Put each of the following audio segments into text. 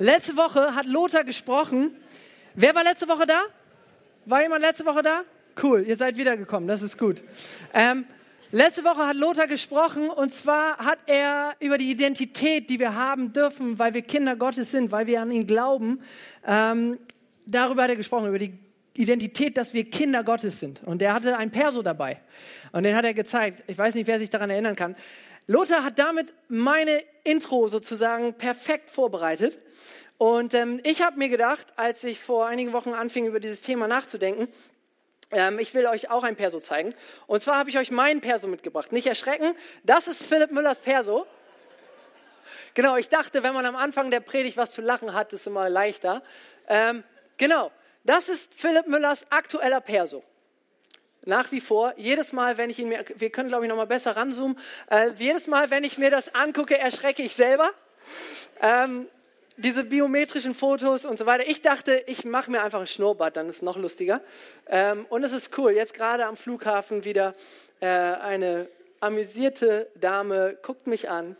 Letzte Woche hat Lothar gesprochen. Wer war letzte Woche da? War jemand letzte Woche da? Cool, ihr seid wiedergekommen, das ist gut. Ähm, letzte Woche hat Lothar gesprochen und zwar hat er über die Identität, die wir haben dürfen, weil wir Kinder Gottes sind, weil wir an ihn glauben. Ähm, darüber hat er gesprochen, über die Identität, dass wir Kinder Gottes sind. Und er hatte ein Perso dabei. Und den hat er gezeigt. Ich weiß nicht, wer sich daran erinnern kann. Lothar hat damit meine Intro sozusagen perfekt vorbereitet. Und ähm, ich habe mir gedacht, als ich vor einigen Wochen anfing, über dieses Thema nachzudenken, ähm, ich will euch auch ein Perso zeigen. Und zwar habe ich euch meinen Perso mitgebracht. Nicht erschrecken, das ist Philipp Müllers Perso. Genau, ich dachte, wenn man am Anfang der Predigt was zu lachen hat, ist immer leichter. Ähm, genau, das ist Philipp Müllers aktueller Perso. Nach wie vor, jedes Mal, wenn ich ihn mir, wir können glaube ich noch mal besser ranzoomen, äh, jedes Mal, wenn ich mir das angucke, erschrecke ich selber. Ähm, diese biometrischen Fotos und so weiter. Ich dachte, ich mache mir einfach ein Schnurrbart, dann ist es noch lustiger. Ähm, und es ist cool, jetzt gerade am Flughafen wieder äh, eine amüsierte Dame guckt mich an.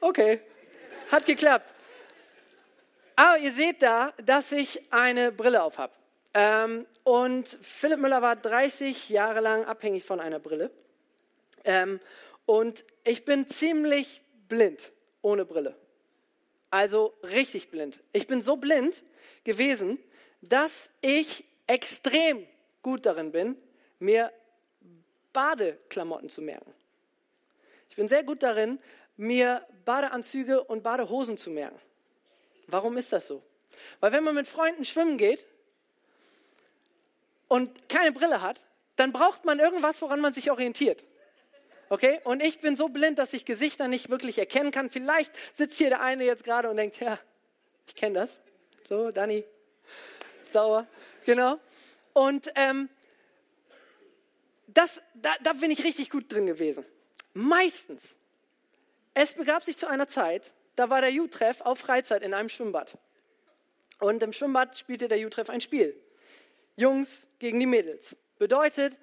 Okay, hat geklappt. Aber ihr seht da, dass ich eine Brille auf habe. Ähm, und Philipp Müller war 30 Jahre lang abhängig von einer Brille. Ähm, und ich bin ziemlich blind ohne Brille. Also richtig blind. Ich bin so blind gewesen, dass ich extrem gut darin bin, mir Badeklamotten zu merken. Ich bin sehr gut darin, mir Badeanzüge und Badehosen zu merken. Warum ist das so? Weil wenn man mit Freunden schwimmen geht und keine Brille hat, dann braucht man irgendwas, woran man sich orientiert. Okay? Und ich bin so blind, dass ich Gesichter nicht wirklich erkennen kann. Vielleicht sitzt hier der eine jetzt gerade und denkt, ja, ich kenne das. So, Dani, sauer. Genau. Und ähm, das, da, da bin ich richtig gut drin gewesen. Meistens. Es begab sich zu einer Zeit, da war der U-Treff auf Freizeit in einem Schwimmbad. Und im Schwimmbad spielte der U-Treff ein Spiel. Jungs gegen die Mädels. Bedeutet,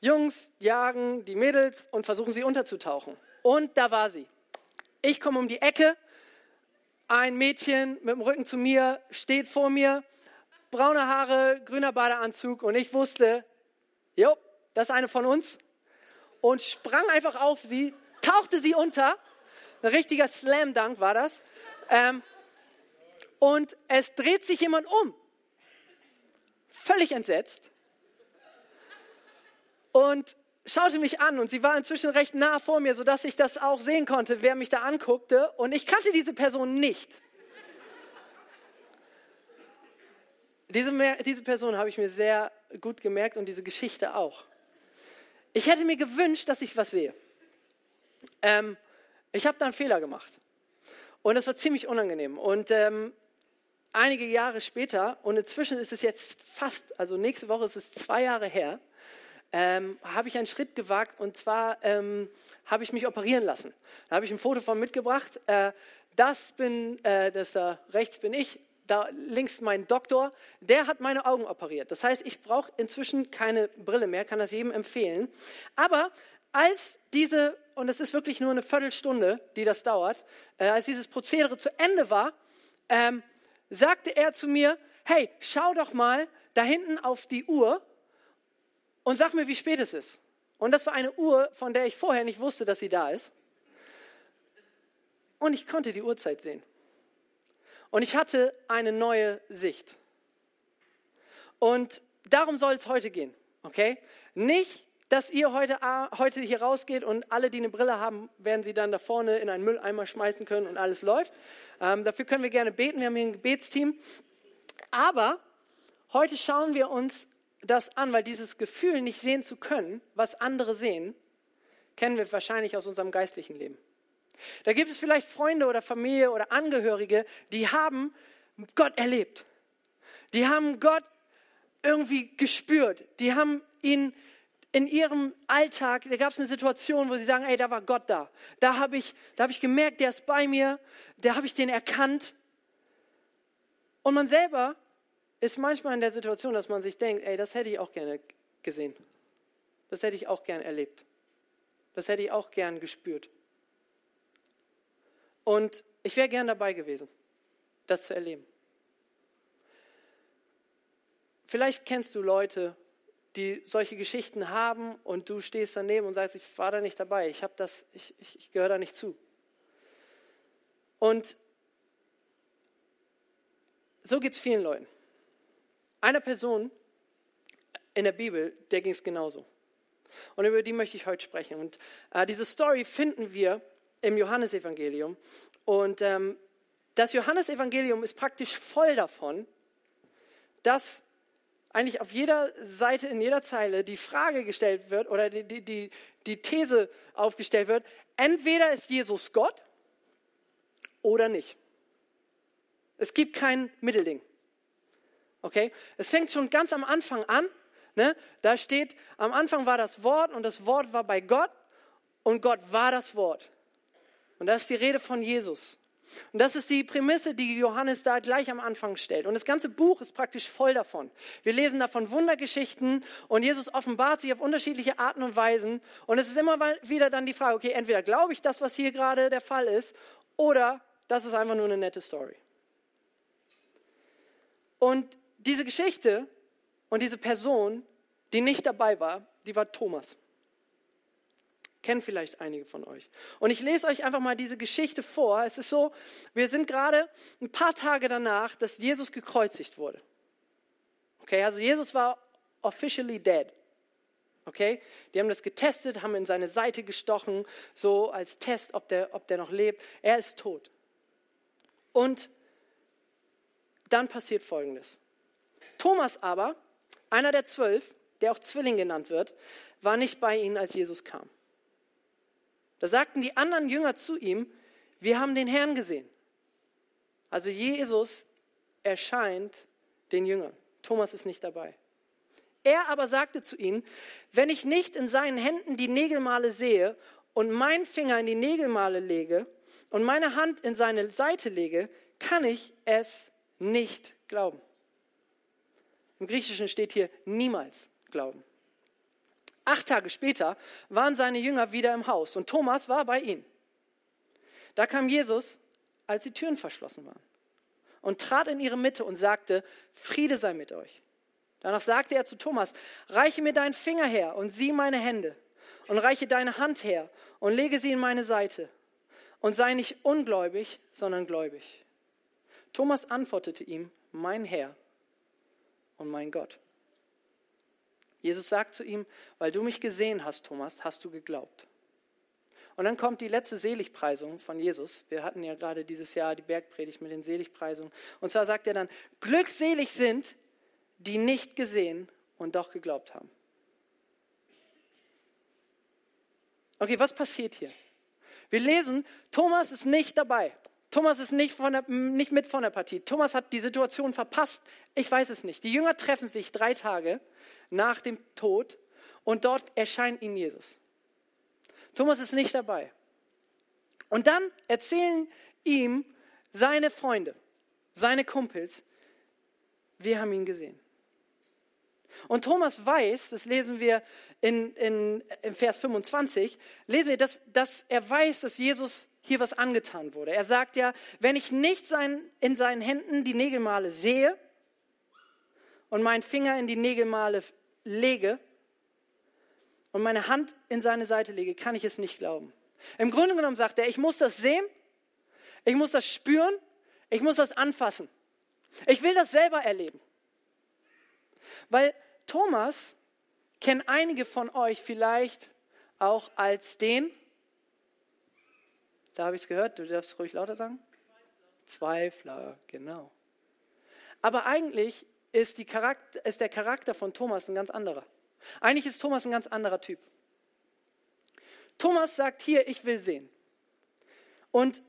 Jungs jagen die Mädels und versuchen sie unterzutauchen. Und da war sie. Ich komme um die Ecke, ein Mädchen mit dem Rücken zu mir steht vor mir, braune Haare, grüner Badeanzug und ich wusste, jo, das ist eine von uns und sprang einfach auf sie, tauchte sie unter ein richtiger Slam Dunk war das. Ähm, und es dreht sich jemand um. Völlig entsetzt. Und schaute mich an und sie war inzwischen recht nah vor mir, sodass ich das auch sehen konnte, wer mich da anguckte. Und ich kannte diese Person nicht. Diese, diese Person habe ich mir sehr gut gemerkt und diese Geschichte auch. Ich hätte mir gewünscht, dass ich was sehe. Ähm, ich habe da einen Fehler gemacht. Und das war ziemlich unangenehm. Und ähm, einige Jahre später, und inzwischen ist es jetzt fast, also nächste Woche ist es zwei Jahre her, ähm, habe ich einen Schritt gewagt und zwar ähm, habe ich mich operieren lassen. Da habe ich ein Foto von mitgebracht. Äh, das bin, äh, das da rechts bin ich, da links mein Doktor, der hat meine Augen operiert. Das heißt, ich brauche inzwischen keine Brille mehr, kann das jedem empfehlen. Aber als diese, und es ist wirklich nur eine Viertelstunde, die das dauert, äh, als dieses Prozedere zu Ende war, ähm, sagte er zu mir, hey, schau doch mal da hinten auf die Uhr und sag mir, wie spät es ist. Und das war eine Uhr, von der ich vorher nicht wusste, dass sie da ist. Und ich konnte die Uhrzeit sehen. Und ich hatte eine neue Sicht. Und darum soll es heute gehen, okay? Nicht dass ihr heute, heute hier rausgeht und alle, die eine Brille haben, werden sie dann da vorne in einen Mülleimer schmeißen können und alles läuft. Ähm, dafür können wir gerne beten, wir haben hier ein Gebetsteam. Aber heute schauen wir uns das an, weil dieses Gefühl, nicht sehen zu können, was andere sehen, kennen wir wahrscheinlich aus unserem geistlichen Leben. Da gibt es vielleicht Freunde oder Familie oder Angehörige, die haben Gott erlebt. Die haben Gott irgendwie gespürt. Die haben ihn in ihrem Alltag, da gab es eine Situation, wo sie sagen, ey, da war Gott da. Da habe ich, hab ich gemerkt, der ist bei mir, da habe ich den erkannt. Und man selber ist manchmal in der Situation, dass man sich denkt, ey, das hätte ich auch gerne gesehen. Das hätte ich auch gern erlebt. Das hätte ich auch gern gespürt. Und ich wäre gern dabei gewesen, das zu erleben. Vielleicht kennst du Leute, die solche Geschichten haben und du stehst daneben und sagst, ich war da nicht dabei, ich, ich, ich, ich gehöre da nicht zu. Und so geht es vielen Leuten. Einer Person in der Bibel, der ging es genauso. Und über die möchte ich heute sprechen. Und äh, diese Story finden wir im Johannesevangelium. Und ähm, das Johannesevangelium ist praktisch voll davon, dass eigentlich auf jeder Seite, in jeder Zeile die Frage gestellt wird oder die, die, die, die These aufgestellt wird, entweder ist Jesus Gott oder nicht. Es gibt kein Mittelding. Okay? Es fängt schon ganz am Anfang an. Ne? Da steht, am Anfang war das Wort und das Wort war bei Gott und Gott war das Wort. Und das ist die Rede von Jesus. Und das ist die Prämisse, die Johannes da gleich am Anfang stellt. Und das ganze Buch ist praktisch voll davon. Wir lesen davon Wundergeschichten und Jesus offenbart sich auf unterschiedliche Arten und Weisen. Und es ist immer wieder dann die Frage, okay, entweder glaube ich das, was hier gerade der Fall ist, oder das ist einfach nur eine nette Story. Und diese Geschichte und diese Person, die nicht dabei war, die war Thomas. Kennen vielleicht einige von euch. Und ich lese euch einfach mal diese Geschichte vor. Es ist so, wir sind gerade ein paar Tage danach, dass Jesus gekreuzigt wurde. Okay, also Jesus war officially dead. Okay, die haben das getestet, haben in seine Seite gestochen, so als Test, ob der, ob der noch lebt. Er ist tot. Und dann passiert Folgendes. Thomas aber, einer der zwölf, der auch Zwilling genannt wird, war nicht bei ihnen, als Jesus kam. Da sagten die anderen Jünger zu ihm, wir haben den Herrn gesehen. Also Jesus erscheint den Jüngern. Thomas ist nicht dabei. Er aber sagte zu ihnen, wenn ich nicht in seinen Händen die Nägelmale sehe und meinen Finger in die Nägelmale lege und meine Hand in seine Seite lege, kann ich es nicht glauben. Im Griechischen steht hier niemals glauben. Acht Tage später waren seine Jünger wieder im Haus und Thomas war bei ihnen. Da kam Jesus, als die Türen verschlossen waren, und trat in ihre Mitte und sagte, Friede sei mit euch. Danach sagte er zu Thomas, reiche mir deinen Finger her und sieh meine Hände und reiche deine Hand her und lege sie in meine Seite und sei nicht ungläubig, sondern gläubig. Thomas antwortete ihm, mein Herr und mein Gott. Jesus sagt zu ihm, weil du mich gesehen hast, Thomas, hast du geglaubt. Und dann kommt die letzte Seligpreisung von Jesus. Wir hatten ja gerade dieses Jahr die Bergpredigt mit den Seligpreisungen. Und zwar sagt er dann, glückselig sind, die nicht gesehen und doch geglaubt haben. Okay, was passiert hier? Wir lesen, Thomas ist nicht dabei. Thomas ist nicht, der, nicht, mit von der Partie. Thomas hat die Situation verpasst. Ich weiß es nicht. Die Jünger treffen sich drei Tage nach dem Tod und dort erscheint ihnen Jesus. Thomas ist nicht dabei. Und dann erzählen ihm seine Freunde, seine Kumpels, wir haben ihn gesehen. Und Thomas weiß, das lesen wir in, in, in Vers 25, lesen wir, dass, dass er weiß, dass Jesus hier was angetan wurde. Er sagt ja, wenn ich nicht sein, in seinen Händen die Nägelmale sehe und meinen Finger in die Nägelmale lege und meine Hand in seine Seite lege, kann ich es nicht glauben. Im Grunde genommen sagt er, ich muss das sehen, ich muss das spüren, ich muss das anfassen. Ich will das selber erleben. Weil Thomas kennen einige von euch vielleicht auch als den, da habe ich es gehört, du darfst ruhig lauter sagen. Zweifler, genau. Aber eigentlich ist, ist der Charakter von Thomas ein ganz anderer. Eigentlich ist Thomas ein ganz anderer Typ. Thomas sagt hier, ich will sehen. Und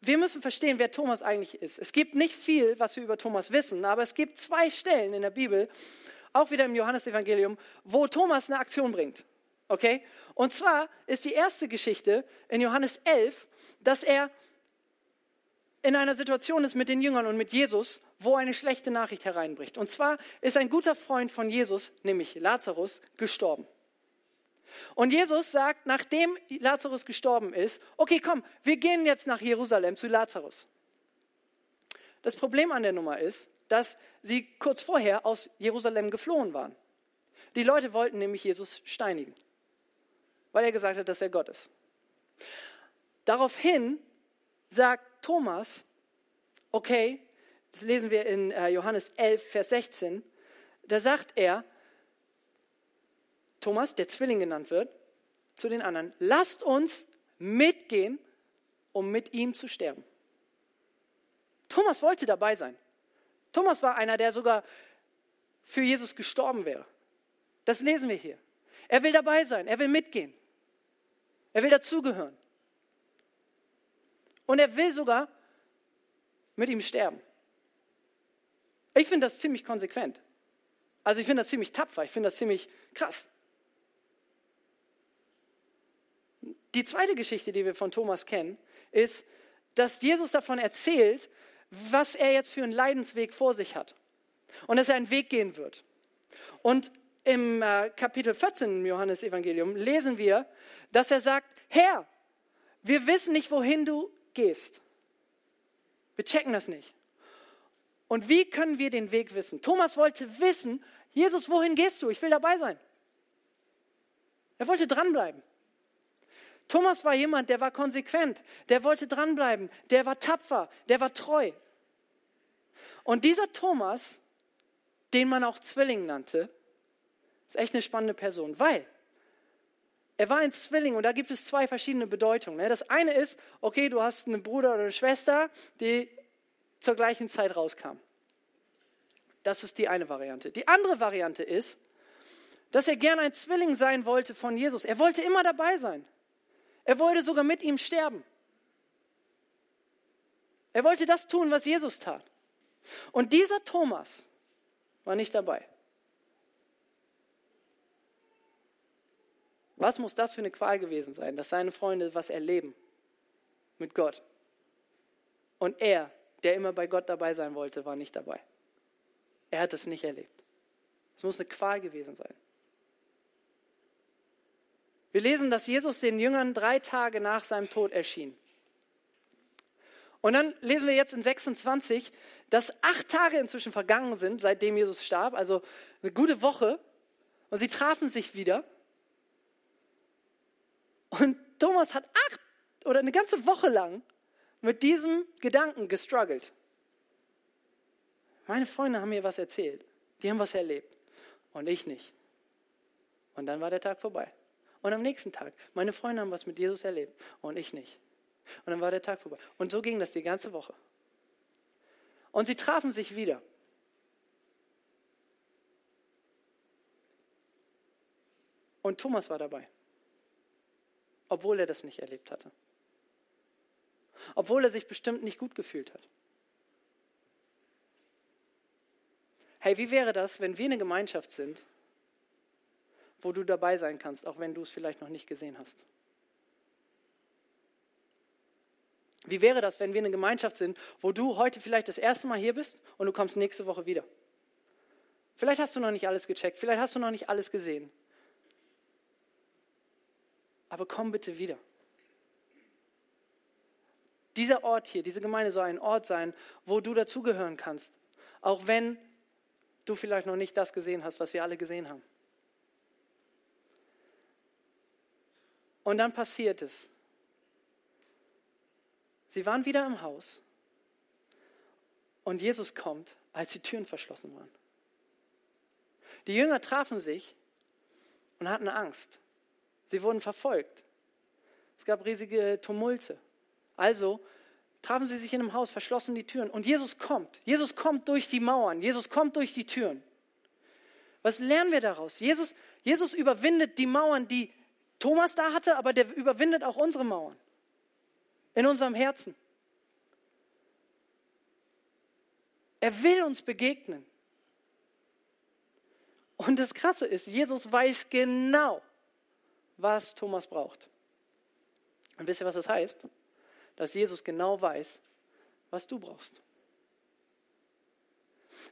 wir müssen verstehen, wer Thomas eigentlich ist. Es gibt nicht viel, was wir über Thomas wissen, aber es gibt zwei Stellen in der Bibel, auch wieder im Johannesevangelium, wo Thomas eine Aktion bringt. Okay? Und zwar ist die erste Geschichte in Johannes 11, dass er in einer Situation ist mit den Jüngern und mit Jesus, wo eine schlechte Nachricht hereinbricht. Und zwar ist ein guter Freund von Jesus, nämlich Lazarus, gestorben. Und Jesus sagt, nachdem Lazarus gestorben ist, okay, komm, wir gehen jetzt nach Jerusalem zu Lazarus. Das Problem an der Nummer ist, dass sie kurz vorher aus Jerusalem geflohen waren. Die Leute wollten nämlich Jesus steinigen, weil er gesagt hat, dass er Gott ist. Daraufhin sagt Thomas, okay, das lesen wir in äh, Johannes 11, Vers 16, da sagt er, Thomas, der Zwilling genannt wird, zu den anderen, lasst uns mitgehen, um mit ihm zu sterben. Thomas wollte dabei sein. Thomas war einer, der sogar für Jesus gestorben wäre. Das lesen wir hier. Er will dabei sein, er will mitgehen. Er will dazugehören. Und er will sogar mit ihm sterben. Ich finde das ziemlich konsequent. Also ich finde das ziemlich tapfer, ich finde das ziemlich krass. Die zweite Geschichte, die wir von Thomas kennen, ist, dass Jesus davon erzählt, was er jetzt für einen Leidensweg vor sich hat. Und dass er einen Weg gehen wird. Und im äh, Kapitel 14 im Johannesevangelium lesen wir, dass er sagt, Herr, wir wissen nicht, wohin du gehst. Wir checken das nicht. Und wie können wir den Weg wissen? Thomas wollte wissen, Jesus, wohin gehst du? Ich will dabei sein. Er wollte dranbleiben. Thomas war jemand, der war konsequent, der wollte dranbleiben, der war tapfer, der war treu. Und dieser Thomas, den man auch Zwilling nannte, ist echt eine spannende Person, weil er war ein Zwilling und da gibt es zwei verschiedene Bedeutungen. Ne? Das eine ist, okay, du hast einen Bruder oder eine Schwester, die zur gleichen Zeit rauskam. Das ist die eine Variante. Die andere Variante ist, dass er gern ein Zwilling sein wollte von Jesus. Er wollte immer dabei sein. Er wollte sogar mit ihm sterben. Er wollte das tun, was Jesus tat. Und dieser Thomas war nicht dabei. Was muss das für eine Qual gewesen sein, dass seine Freunde was erleben mit Gott? Und er der immer bei Gott dabei sein wollte, war nicht dabei. Er hat es nicht erlebt. Es muss eine Qual gewesen sein. Wir lesen, dass Jesus den Jüngern drei Tage nach seinem Tod erschien. Und dann lesen wir jetzt in 26, dass acht Tage inzwischen vergangen sind, seitdem Jesus starb, also eine gute Woche. Und sie trafen sich wieder. Und Thomas hat acht oder eine ganze Woche lang mit diesem Gedanken gestruggelt. Meine Freunde haben mir was erzählt. Die haben was erlebt. Und ich nicht. Und dann war der Tag vorbei. Und am nächsten Tag, meine Freunde haben was mit Jesus erlebt. Und ich nicht. Und dann war der Tag vorbei. Und so ging das die ganze Woche. Und sie trafen sich wieder. Und Thomas war dabei, obwohl er das nicht erlebt hatte obwohl er sich bestimmt nicht gut gefühlt hat. Hey, wie wäre das, wenn wir eine Gemeinschaft sind, wo du dabei sein kannst, auch wenn du es vielleicht noch nicht gesehen hast? Wie wäre das, wenn wir eine Gemeinschaft sind, wo du heute vielleicht das erste Mal hier bist und du kommst nächste Woche wieder? Vielleicht hast du noch nicht alles gecheckt, vielleicht hast du noch nicht alles gesehen. Aber komm bitte wieder. Dieser Ort hier, diese Gemeinde soll ein Ort sein, wo du dazugehören kannst, auch wenn du vielleicht noch nicht das gesehen hast, was wir alle gesehen haben. Und dann passiert es. Sie waren wieder im Haus und Jesus kommt, als die Türen verschlossen waren. Die Jünger trafen sich und hatten Angst. Sie wurden verfolgt. Es gab riesige Tumulte. Also trafen sie sich in einem Haus, verschlossen die Türen und Jesus kommt. Jesus kommt durch die Mauern, Jesus kommt durch die Türen. Was lernen wir daraus? Jesus, Jesus überwindet die Mauern, die Thomas da hatte, aber der überwindet auch unsere Mauern in unserem Herzen. Er will uns begegnen. Und das Krasse ist, Jesus weiß genau, was Thomas braucht. Und wisst ihr, was das heißt? dass Jesus genau weiß, was du brauchst.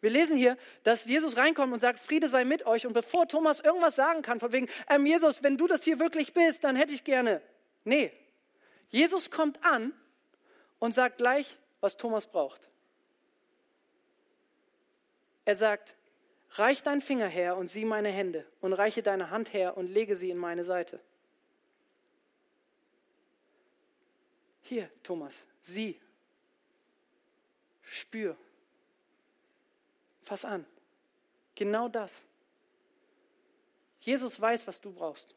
Wir lesen hier, dass Jesus reinkommt und sagt, Friede sei mit euch. Und bevor Thomas irgendwas sagen kann, von wegen, ähm, Jesus, wenn du das hier wirklich bist, dann hätte ich gerne. Nee, Jesus kommt an und sagt gleich, was Thomas braucht. Er sagt, reich deinen Finger her und sieh meine Hände und reiche deine Hand her und lege sie in meine Seite. Hier, Thomas, sieh, spür, fass an. Genau das. Jesus weiß, was du brauchst.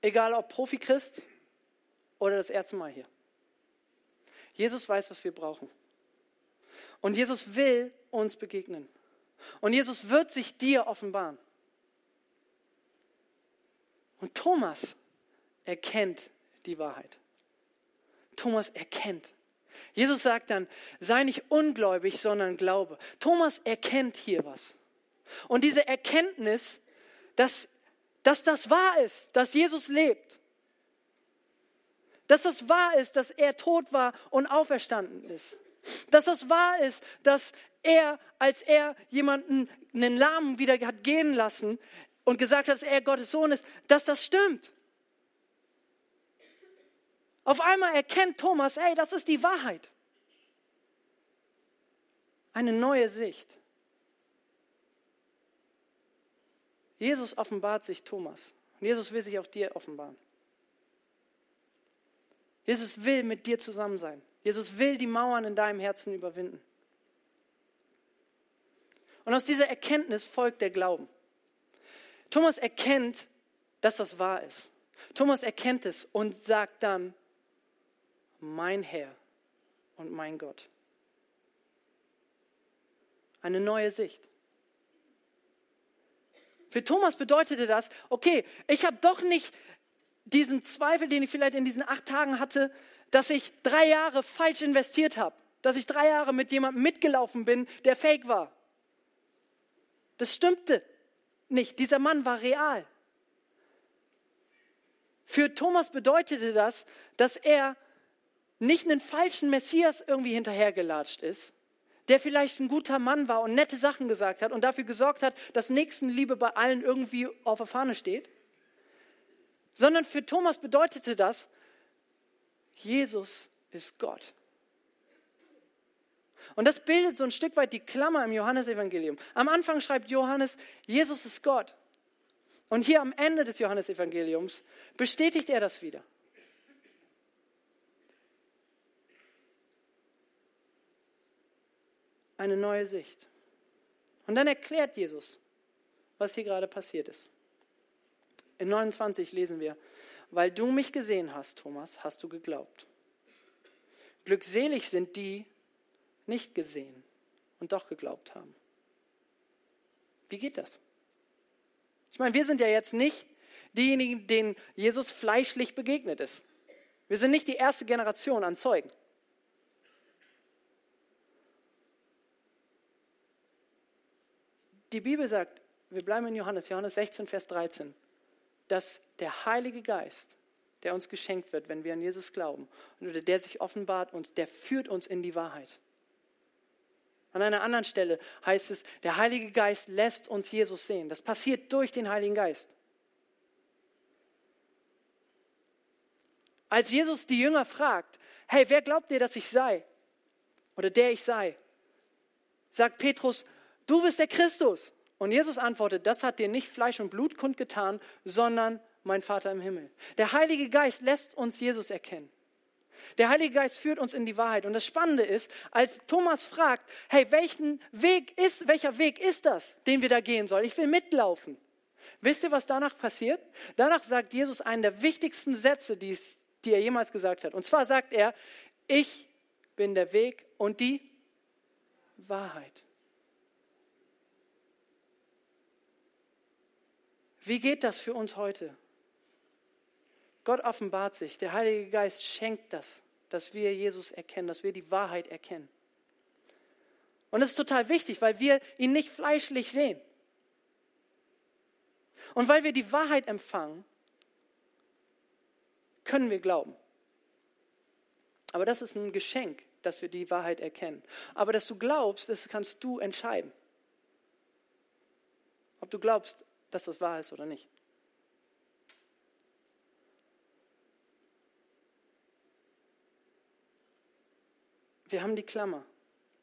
Egal ob Profi-Christ oder das erste Mal hier. Jesus weiß, was wir brauchen. Und Jesus will uns begegnen. Und Jesus wird sich dir offenbaren. Und Thomas erkennt die Wahrheit. Thomas erkennt. Jesus sagt dann, sei nicht ungläubig, sondern glaube. Thomas erkennt hier was. Und diese Erkenntnis, dass, dass das wahr ist, dass Jesus lebt, dass das wahr ist, dass er tot war und auferstanden ist, dass das wahr ist, dass er, als er jemanden, einen Lahmen wieder hat gehen lassen und gesagt hat, dass er Gottes Sohn ist, dass das stimmt. Auf einmal erkennt Thomas, hey, das ist die Wahrheit. Eine neue Sicht. Jesus offenbart sich Thomas. Und Jesus will sich auch dir offenbaren. Jesus will mit dir zusammen sein. Jesus will die Mauern in deinem Herzen überwinden. Und aus dieser Erkenntnis folgt der Glauben. Thomas erkennt, dass das wahr ist. Thomas erkennt es und sagt dann, mein Herr und mein Gott. Eine neue Sicht. Für Thomas bedeutete das, okay, ich habe doch nicht diesen Zweifel, den ich vielleicht in diesen acht Tagen hatte, dass ich drei Jahre falsch investiert habe, dass ich drei Jahre mit jemandem mitgelaufen bin, der fake war. Das stimmte nicht. Dieser Mann war real. Für Thomas bedeutete das, dass er nicht einen falschen Messias irgendwie hinterhergelatscht ist, der vielleicht ein guter Mann war und nette Sachen gesagt hat und dafür gesorgt hat, dass Nächstenliebe bei allen irgendwie auf der Fahne steht, sondern für Thomas bedeutete das, Jesus ist Gott. Und das bildet so ein Stück weit die Klammer im Johannesevangelium. Am Anfang schreibt Johannes, Jesus ist Gott. Und hier am Ende des Johannesevangeliums bestätigt er das wieder. Eine neue Sicht. Und dann erklärt Jesus, was hier gerade passiert ist. In 29 lesen wir, weil du mich gesehen hast, Thomas, hast du geglaubt. Glückselig sind die, nicht gesehen und doch geglaubt haben. Wie geht das? Ich meine, wir sind ja jetzt nicht diejenigen, denen Jesus fleischlich begegnet ist. Wir sind nicht die erste Generation an Zeugen. Die Bibel sagt, wir bleiben in Johannes, Johannes 16, Vers 13 dass der Heilige Geist, der uns geschenkt wird, wenn wir an Jesus glauben, oder der sich offenbart uns, der führt uns in die Wahrheit. An einer anderen Stelle heißt es, der Heilige Geist lässt uns Jesus sehen. Das passiert durch den Heiligen Geist. Als Jesus die Jünger fragt, hey, wer glaubt ihr, dass ich sei? Oder der ich sei? Sagt Petrus, du bist der Christus. Und Jesus antwortet, das hat dir nicht Fleisch und Blut kundgetan, sondern mein Vater im Himmel. Der Heilige Geist lässt uns Jesus erkennen. Der Heilige Geist führt uns in die Wahrheit. Und das Spannende ist, als Thomas fragt, hey, welchen Weg ist, welcher Weg ist das, den wir da gehen sollen? Ich will mitlaufen. Wisst ihr, was danach passiert? Danach sagt Jesus einen der wichtigsten Sätze, die, die er jemals gesagt hat. Und zwar sagt er, ich bin der Weg und die Wahrheit. Wie geht das für uns heute? Gott offenbart sich, der Heilige Geist schenkt das, dass wir Jesus erkennen, dass wir die Wahrheit erkennen. Und das ist total wichtig, weil wir ihn nicht fleischlich sehen. Und weil wir die Wahrheit empfangen, können wir glauben. Aber das ist ein Geschenk, dass wir die Wahrheit erkennen. Aber dass du glaubst, das kannst du entscheiden. Ob du glaubst, dass das wahr ist oder nicht. Wir haben die Klammer.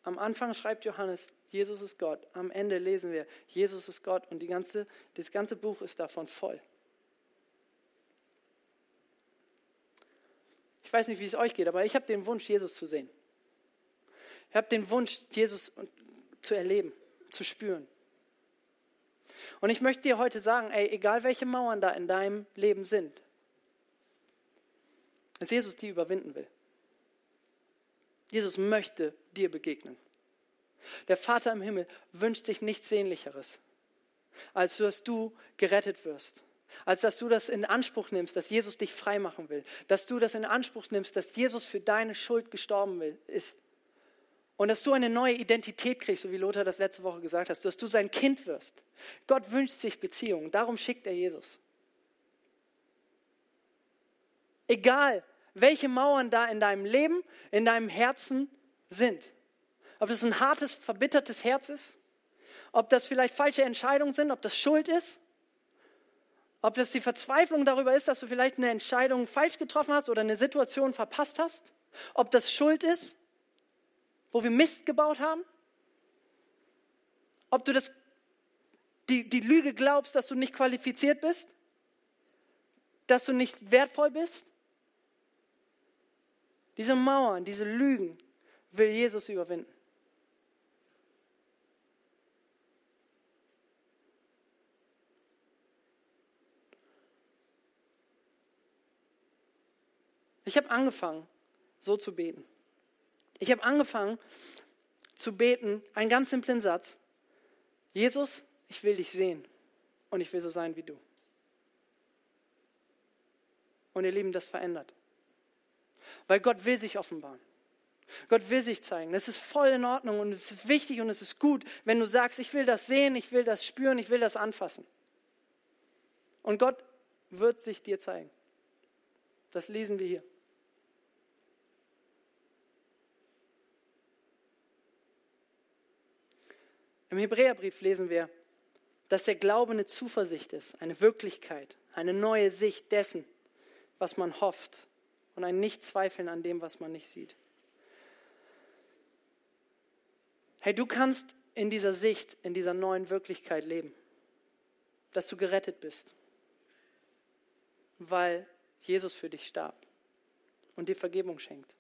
Am Anfang schreibt Johannes, Jesus ist Gott. Am Ende lesen wir, Jesus ist Gott. Und ganze, das ganze Buch ist davon voll. Ich weiß nicht, wie es euch geht, aber ich habe den Wunsch, Jesus zu sehen. Ich habe den Wunsch, Jesus zu erleben, zu spüren. Und ich möchte dir heute sagen, ey, egal welche Mauern da in deinem Leben sind, dass Jesus die überwinden will. Jesus möchte dir begegnen. Der Vater im Himmel wünscht sich nichts Sehnlicheres, als dass du gerettet wirst als dass du das in Anspruch nimmst, dass Jesus dich frei machen will, dass du das in Anspruch nimmst, dass Jesus für deine Schuld gestorben ist. Und dass du eine neue Identität kriegst, so wie Lothar das letzte Woche gesagt hat, dass du sein Kind wirst. Gott wünscht sich Beziehungen, darum schickt er Jesus. Egal, welche Mauern da in deinem Leben, in deinem Herzen sind. Ob das ein hartes, verbittertes Herz ist, ob das vielleicht falsche Entscheidungen sind, ob das Schuld ist, ob das die Verzweiflung darüber ist, dass du vielleicht eine Entscheidung falsch getroffen hast oder eine Situation verpasst hast. Ob das Schuld ist, wo wir Mist gebaut haben. Ob du das, die, die Lüge glaubst, dass du nicht qualifiziert bist. Dass du nicht wertvoll bist. Diese Mauern, diese Lügen will Jesus überwinden. Ich habe angefangen, so zu beten. Ich habe angefangen zu beten, einen ganz simplen Satz. Jesus, ich will dich sehen und ich will so sein wie du. Und ihr Lieben, das verändert. Weil Gott will sich offenbaren. Gott will sich zeigen. Das ist voll in Ordnung und es ist wichtig und es ist gut, wenn du sagst, ich will das sehen, ich will das spüren, ich will das anfassen. Und Gott wird sich dir zeigen. Das lesen wir hier. Im Hebräerbrief lesen wir, dass der Glaube eine Zuversicht ist, eine Wirklichkeit, eine neue Sicht dessen, was man hofft und ein Nichtzweifeln an dem, was man nicht sieht. Hey, du kannst in dieser Sicht, in dieser neuen Wirklichkeit leben, dass du gerettet bist, weil Jesus für dich starb und dir Vergebung schenkt.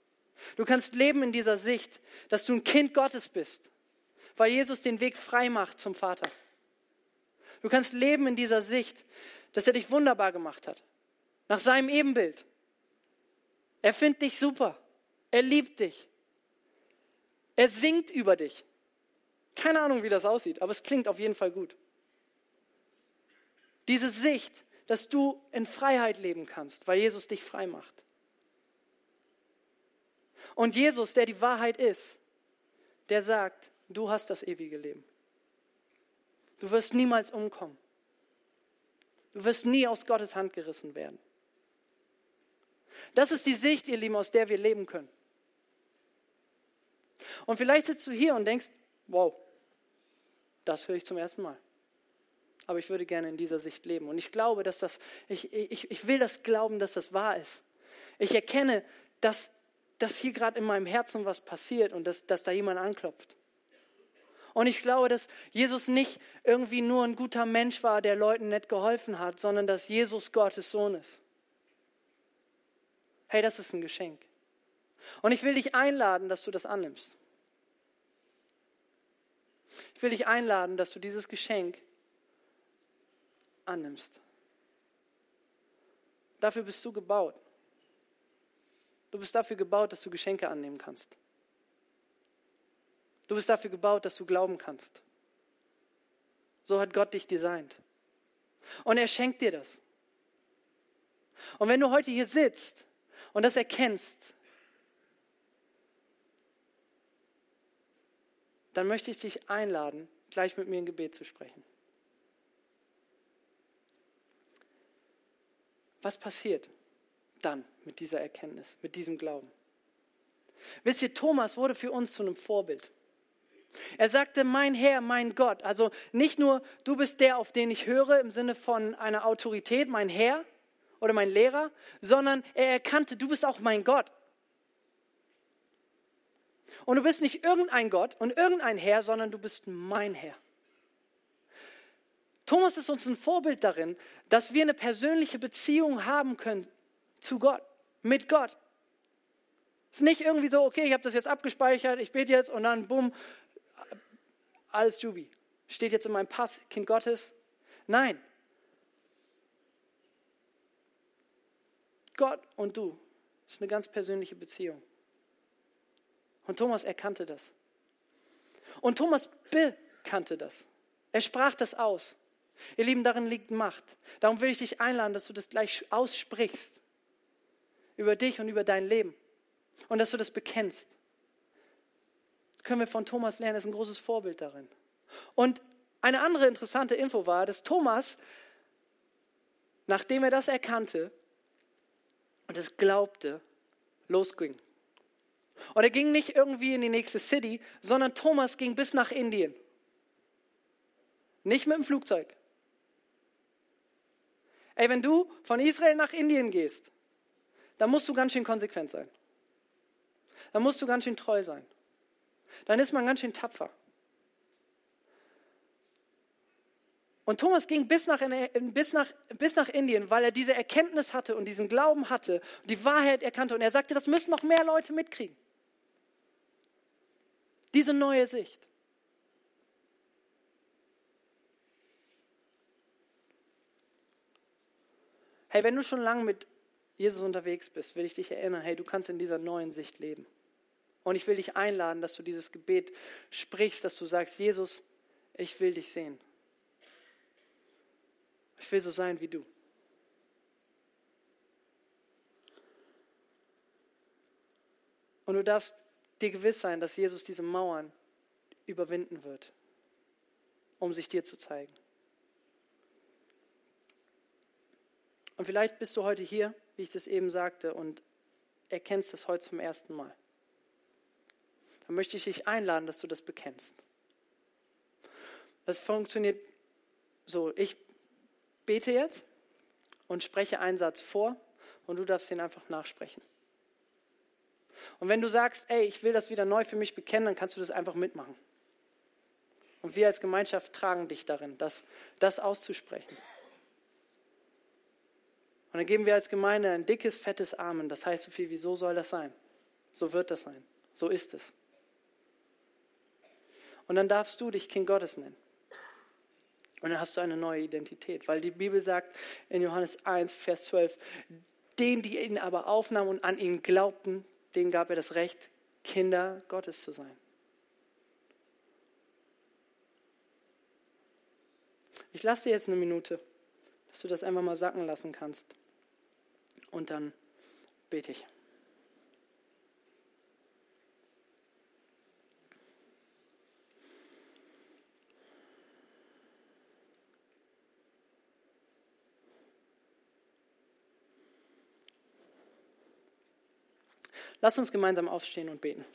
Du kannst leben in dieser Sicht, dass du ein Kind Gottes bist weil Jesus den Weg frei macht zum Vater. Du kannst leben in dieser Sicht, dass er dich wunderbar gemacht hat, nach seinem Ebenbild. Er findet dich super. Er liebt dich. Er singt über dich. Keine Ahnung, wie das aussieht, aber es klingt auf jeden Fall gut. Diese Sicht, dass du in Freiheit leben kannst, weil Jesus dich frei macht. Und Jesus, der die Wahrheit ist, der sagt, Du hast das ewige Leben. Du wirst niemals umkommen. Du wirst nie aus Gottes Hand gerissen werden. Das ist die Sicht, ihr Lieben, aus der wir leben können. Und vielleicht sitzt du hier und denkst, wow, das höre ich zum ersten Mal. Aber ich würde gerne in dieser Sicht leben. Und ich glaube, dass das, ich, ich, ich will das glauben, dass das wahr ist. Ich erkenne, dass, dass hier gerade in meinem Herzen was passiert und dass, dass da jemand anklopft. Und ich glaube, dass Jesus nicht irgendwie nur ein guter Mensch war, der Leuten nett geholfen hat, sondern dass Jesus Gottes Sohn ist. Hey, das ist ein Geschenk. Und ich will dich einladen, dass du das annimmst. Ich will dich einladen, dass du dieses Geschenk annimmst. Dafür bist du gebaut. Du bist dafür gebaut, dass du Geschenke annehmen kannst. Du bist dafür gebaut, dass du glauben kannst. So hat Gott dich designt. Und er schenkt dir das. Und wenn du heute hier sitzt und das erkennst, dann möchte ich dich einladen, gleich mit mir ein Gebet zu sprechen. Was passiert dann mit dieser Erkenntnis, mit diesem Glauben? Wisst ihr, Thomas wurde für uns zu einem Vorbild. Er sagte, mein Herr, mein Gott. Also nicht nur, du bist der, auf den ich höre, im Sinne von einer Autorität, mein Herr oder mein Lehrer, sondern er erkannte, du bist auch mein Gott. Und du bist nicht irgendein Gott und irgendein Herr, sondern du bist mein Herr. Thomas ist uns ein Vorbild darin, dass wir eine persönliche Beziehung haben können zu Gott, mit Gott. Es ist nicht irgendwie so, okay, ich habe das jetzt abgespeichert, ich bete jetzt und dann bumm, alles Jubi. Steht jetzt in meinem Pass, Kind Gottes. Nein. Gott und du. Ist eine ganz persönliche Beziehung. Und Thomas erkannte das. Und Thomas bekannte das. Er sprach das aus. Ihr Lieben, darin liegt Macht. Darum will ich dich einladen, dass du das gleich aussprichst. Über dich und über dein Leben. Und dass du das bekennst. Das können wir von Thomas lernen, er ist ein großes Vorbild darin. Und eine andere interessante Info war, dass Thomas, nachdem er das erkannte und es glaubte, losging. Und er ging nicht irgendwie in die nächste City, sondern Thomas ging bis nach Indien. Nicht mit dem Flugzeug. Ey, wenn du von Israel nach Indien gehst, dann musst du ganz schön konsequent sein. Dann musst du ganz schön treu sein dann ist man ganz schön tapfer. Und Thomas ging bis nach, bis, nach, bis nach Indien, weil er diese Erkenntnis hatte und diesen Glauben hatte und die Wahrheit erkannte. Und er sagte, das müssen noch mehr Leute mitkriegen. Diese neue Sicht. Hey, wenn du schon lange mit Jesus unterwegs bist, will ich dich erinnern, hey, du kannst in dieser neuen Sicht leben. Und ich will dich einladen, dass du dieses Gebet sprichst, dass du sagst, Jesus, ich will dich sehen. Ich will so sein wie du. Und du darfst dir gewiss sein, dass Jesus diese Mauern überwinden wird, um sich dir zu zeigen. Und vielleicht bist du heute hier, wie ich das eben sagte, und erkennst das heute zum ersten Mal dann möchte ich dich einladen, dass du das bekennst. Das funktioniert so. Ich bete jetzt und spreche einen Satz vor und du darfst ihn einfach nachsprechen. Und wenn du sagst, ey, ich will das wieder neu für mich bekennen, dann kannst du das einfach mitmachen. Und wir als Gemeinschaft tragen dich darin, das, das auszusprechen. Und dann geben wir als Gemeinde ein dickes, fettes Amen. Das heißt so viel wie, so soll das sein. So wird das sein. So ist es. Und dann darfst du dich Kind Gottes nennen. Und dann hast du eine neue Identität, weil die Bibel sagt in Johannes 1, Vers 12, den, die ihn aber aufnahmen und an ihn glaubten, denen gab er das Recht, Kinder Gottes zu sein. Ich lasse dir jetzt eine Minute, dass du das einfach mal sacken lassen kannst. Und dann bete ich. Lass uns gemeinsam aufstehen und beten.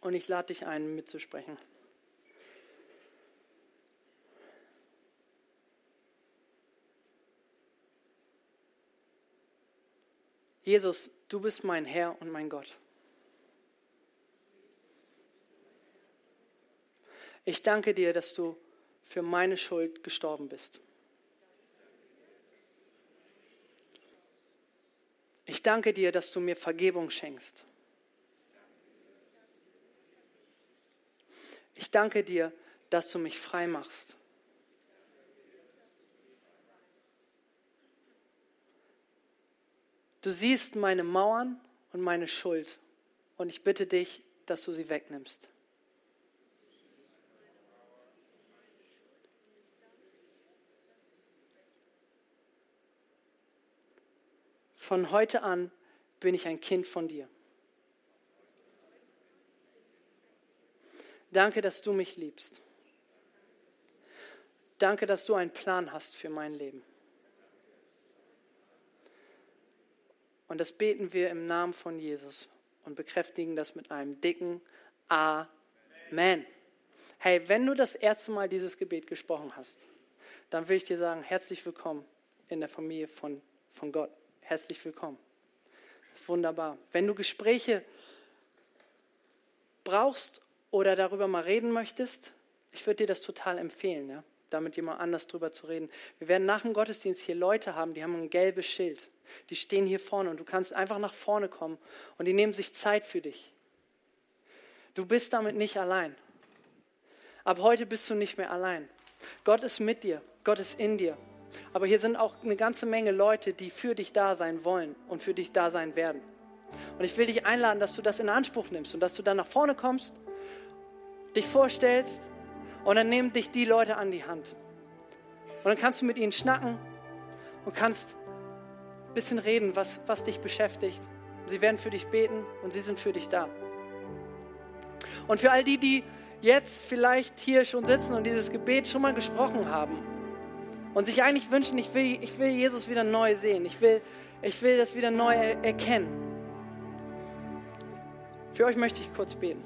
Und ich lade dich ein, mitzusprechen. Jesus, du bist mein Herr und mein Gott. Ich danke dir, dass du für meine Schuld gestorben bist. Ich danke dir, dass du mir Vergebung schenkst. Ich danke dir, dass du mich frei machst. Du siehst meine Mauern und meine Schuld und ich bitte dich, dass du sie wegnimmst. Von heute an bin ich ein Kind von dir. Danke, dass du mich liebst. Danke, dass du einen Plan hast für mein Leben. Und das beten wir im Namen von Jesus und bekräftigen das mit einem dicken Amen. Hey, wenn du das erste Mal dieses Gebet gesprochen hast, dann will ich dir sagen, herzlich willkommen in der Familie von, von Gott. Herzlich willkommen. Das ist wunderbar. Wenn du Gespräche brauchst oder darüber mal reden möchtest, ich würde dir das total empfehlen, ja, damit jemand anders drüber zu reden. Wir werden nach dem Gottesdienst hier Leute haben, die haben ein gelbes Schild. Die stehen hier vorne und du kannst einfach nach vorne kommen und die nehmen sich Zeit für dich. Du bist damit nicht allein. Ab heute bist du nicht mehr allein. Gott ist mit dir, Gott ist in dir. Aber hier sind auch eine ganze Menge Leute, die für dich da sein wollen und für dich da sein werden. Und ich will dich einladen, dass du das in Anspruch nimmst und dass du dann nach vorne kommst, dich vorstellst und dann nehmen dich die Leute an die Hand. Und dann kannst du mit ihnen schnacken und kannst ein bisschen reden, was, was dich beschäftigt. Sie werden für dich beten und sie sind für dich da. Und für all die, die jetzt vielleicht hier schon sitzen und dieses Gebet schon mal gesprochen haben und sich eigentlich wünschen, ich will, ich will Jesus wieder neu sehen, ich will, ich will das wieder neu erkennen. Für euch möchte ich kurz beten.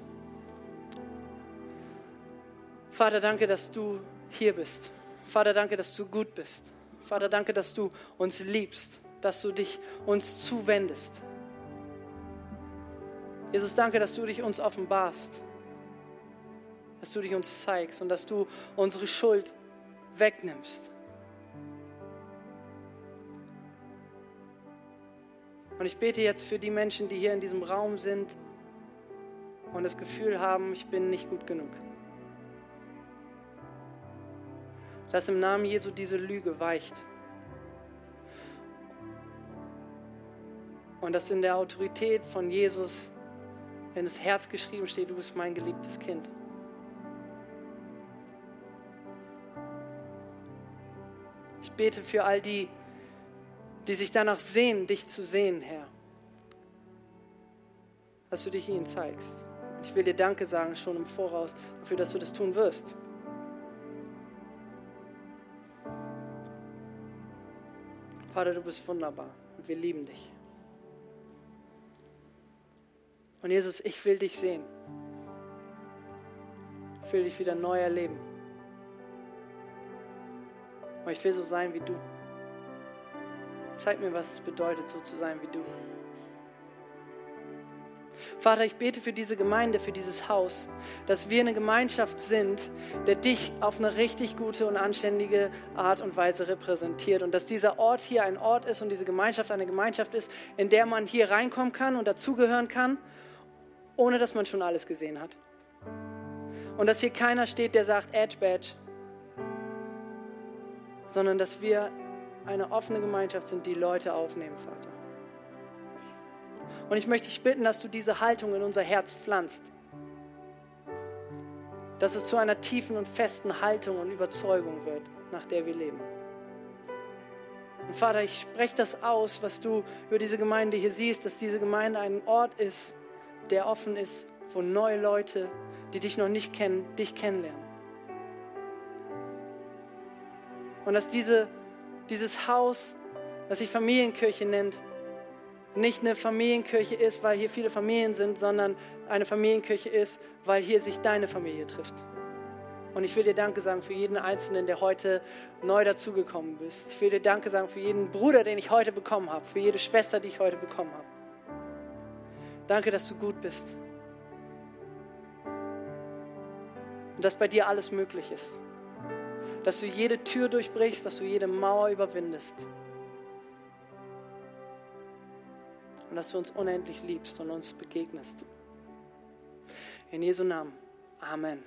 Vater, danke, dass du hier bist. Vater, danke, dass du gut bist. Vater, danke, dass du uns liebst, dass du dich uns zuwendest. Jesus, danke, dass du dich uns offenbarst, dass du dich uns zeigst und dass du unsere Schuld wegnimmst. Und ich bete jetzt für die Menschen, die hier in diesem Raum sind und das Gefühl haben, ich bin nicht gut genug. Dass im Namen Jesu diese Lüge weicht. Und dass in der Autorität von Jesus in das Herz geschrieben steht, du bist mein geliebtes Kind. Ich bete für all die, die sich danach sehen, dich zu sehen, Herr. Dass du dich ihnen zeigst. Ich will dir Danke sagen schon im Voraus dafür, dass du das tun wirst. Vater, du bist wunderbar und wir lieben dich. Und Jesus, ich will dich sehen. Ich will dich wieder neu erleben. Aber ich will so sein wie du. Zeig mir, was es bedeutet, so zu sein wie du. Vater, ich bete für diese Gemeinde, für dieses Haus, dass wir eine Gemeinschaft sind, der dich auf eine richtig gute und anständige Art und Weise repräsentiert und dass dieser Ort hier ein Ort ist und diese Gemeinschaft eine Gemeinschaft ist, in der man hier reinkommen kann und dazugehören kann, ohne dass man schon alles gesehen hat. Und dass hier keiner steht, der sagt Edge Badge, sondern dass wir eine offene Gemeinschaft sind, die Leute aufnehmen, Vater. Und ich möchte dich bitten, dass du diese Haltung in unser Herz pflanzt. Dass es zu einer tiefen und festen Haltung und Überzeugung wird, nach der wir leben. Und Vater, ich spreche das aus, was du über diese Gemeinde hier siehst, dass diese Gemeinde ein Ort ist, der offen ist, wo neue Leute, die dich noch nicht kennen, dich kennenlernen. Und dass diese dieses Haus, das sich Familienkirche nennt, nicht eine Familienkirche ist, weil hier viele Familien sind, sondern eine Familienkirche ist, weil hier sich deine Familie trifft. Und ich will dir Danke sagen für jeden Einzelnen, der heute neu dazugekommen ist. Ich will dir Danke sagen für jeden Bruder, den ich heute bekommen habe, für jede Schwester, die ich heute bekommen habe. Danke, dass du gut bist. Und dass bei dir alles möglich ist dass du jede Tür durchbrichst, dass du jede Mauer überwindest. Und dass du uns unendlich liebst und uns begegnest. In Jesu Namen. Amen.